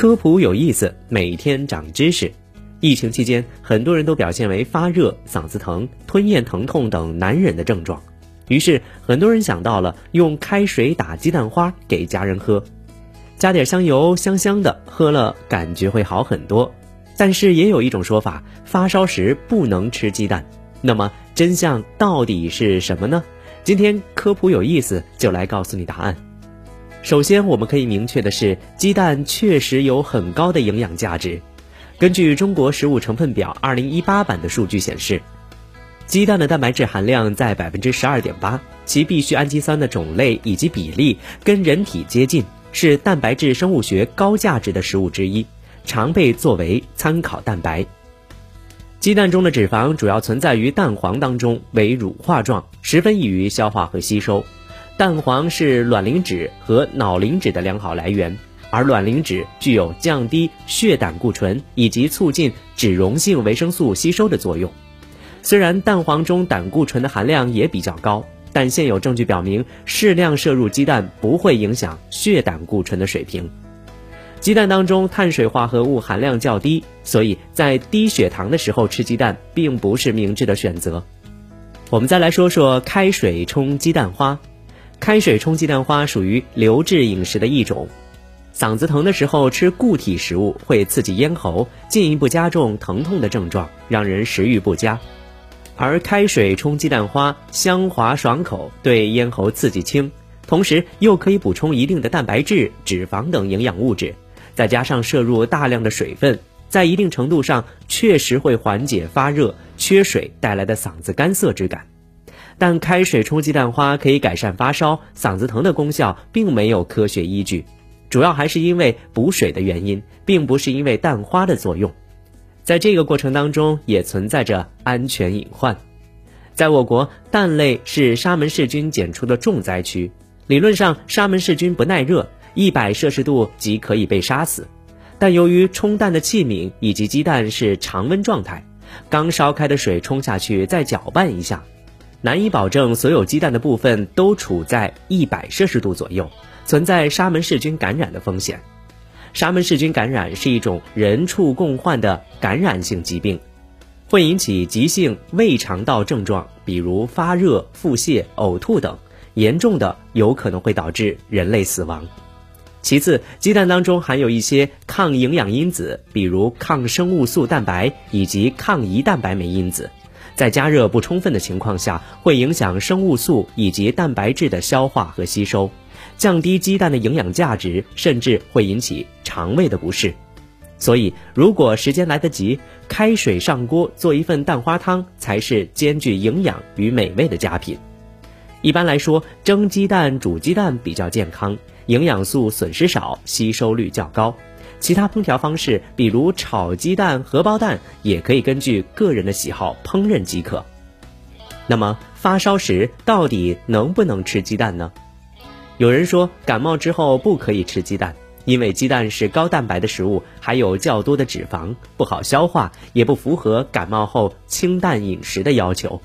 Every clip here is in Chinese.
科普有意思，每天长知识。疫情期间，很多人都表现为发热、嗓子疼、吞咽疼痛等难忍的症状，于是很多人想到了用开水打鸡蛋花给家人喝，加点香油，香香的，喝了感觉会好很多。但是也有一种说法，发烧时不能吃鸡蛋。那么真相到底是什么呢？今天科普有意思，就来告诉你答案。首先，我们可以明确的是，鸡蛋确实有很高的营养价值。根据中国食物成分表二零一八版的数据显示，鸡蛋的蛋白质含量在百分之十二点八，其必需氨基酸的种类以及比例跟人体接近，是蛋白质生物学高价值的食物之一。常被作为参考蛋白。鸡蛋中的脂肪主要存在于蛋黄当中，为乳化状，十分易于消化和吸收。蛋黄是卵磷脂和脑磷脂的良好来源，而卵磷脂具有降低血胆固醇以及促进脂溶性维生素吸收的作用。虽然蛋黄中胆固醇的含量也比较高，但现有证据表明，适量摄入鸡蛋不会影响血胆固醇的水平。鸡蛋当中碳水化合物含量较低，所以在低血糖的时候吃鸡蛋并不是明智的选择。我们再来说说开水冲鸡蛋花。开水冲鸡蛋花属于流质饮食的一种。嗓子疼的时候吃固体食物会刺激咽喉，进一步加重疼痛的症状，让人食欲不佳。而开水冲鸡蛋花香滑爽口，对咽喉刺激轻，同时又可以补充一定的蛋白质、脂肪等营养物质。再加上摄入大量的水分，在一定程度上确实会缓解发热、缺水带来的嗓子干涩之感。但开水冲鸡蛋花可以改善发烧、嗓子疼的功效，并没有科学依据，主要还是因为补水的原因，并不是因为蛋花的作用。在这个过程当中，也存在着安全隐患。在我国，蛋类是沙门氏菌检出的重灾区，理论上沙门氏菌不耐热。一百摄氏度即可以被杀死，但由于冲蛋的器皿以及鸡蛋是常温状态，刚烧开的水冲下去再搅拌一下，难以保证所有鸡蛋的部分都处在一百摄氏度左右，存在沙门氏菌感染的风险。沙门氏菌感染是一种人畜共患的感染性疾病，会引起急性胃肠道症状，比如发热、腹泻、呕吐等，严重的有可能会导致人类死亡。其次，鸡蛋当中含有一些抗营养因子，比如抗生物素蛋白以及抗胰蛋白酶因子，在加热不充分的情况下，会影响生物素以及蛋白质的消化和吸收，降低鸡蛋的营养价值，甚至会引起肠胃的不适。所以，如果时间来得及，开水上锅做一份蛋花汤，才是兼具营养与美味的佳品。一般来说，蒸鸡蛋、煮鸡蛋比较健康。营养素损失少，吸收率较高。其他烹调方式，比如炒鸡蛋、荷包蛋，也可以根据个人的喜好烹饪即可。那么发烧时到底能不能吃鸡蛋呢？有人说感冒之后不可以吃鸡蛋，因为鸡蛋是高蛋白的食物，还有较多的脂肪，不好消化，也不符合感冒后清淡饮食的要求。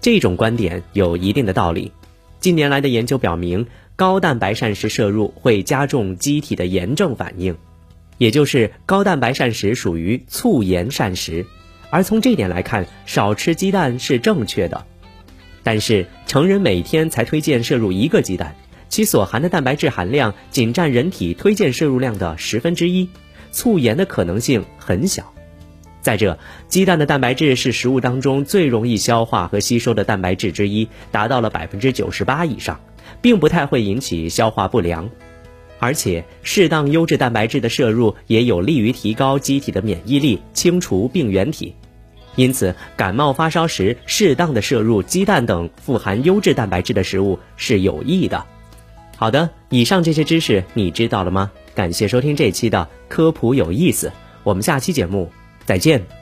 这种观点有一定的道理。近年来的研究表明。高蛋白膳食摄入会加重机体的炎症反应，也就是高蛋白膳食属于促盐膳食，而从这点来看，少吃鸡蛋是正确的。但是成人每天才推荐摄入一个鸡蛋，其所含的蛋白质含量仅占人体推荐摄入量的十分之一，促盐的可能性很小。再者，鸡蛋的蛋白质是食物当中最容易消化和吸收的蛋白质之一，达到了百分之九十八以上。并不太会引起消化不良，而且适当优质蛋白质的摄入也有利于提高机体的免疫力，清除病原体。因此，感冒发烧时适当的摄入鸡蛋等富含优质蛋白质的食物是有益的。好的，以上这些知识你知道了吗？感谢收听这期的科普有意思，我们下期节目再见。